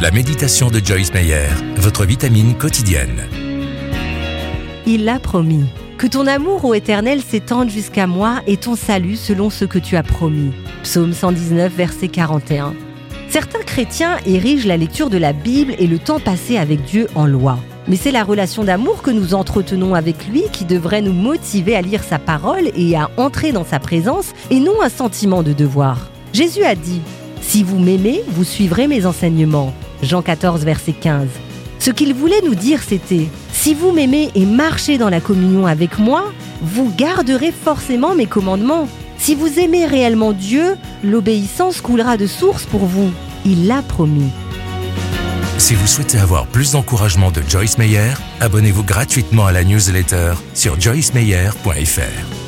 La méditation de Joyce Meyer, votre vitamine quotidienne. Il l'a promis. Que ton amour, ô Éternel, s'étende jusqu'à moi et ton salut selon ce que tu as promis. Psaume 119, verset 41. Certains chrétiens érigent la lecture de la Bible et le temps passé avec Dieu en loi. Mais c'est la relation d'amour que nous entretenons avec lui qui devrait nous motiver à lire sa parole et à entrer dans sa présence et non un sentiment de devoir. Jésus a dit Si vous m'aimez, vous suivrez mes enseignements. Jean 14, verset 15. Ce qu'il voulait nous dire, c'était Si vous m'aimez et marchez dans la communion avec moi, vous garderez forcément mes commandements. Si vous aimez réellement Dieu, l'obéissance coulera de source pour vous. Il l'a promis. Si vous souhaitez avoir plus d'encouragement de Joyce Meyer, abonnez-vous gratuitement à la newsletter sur joycemeyer.fr.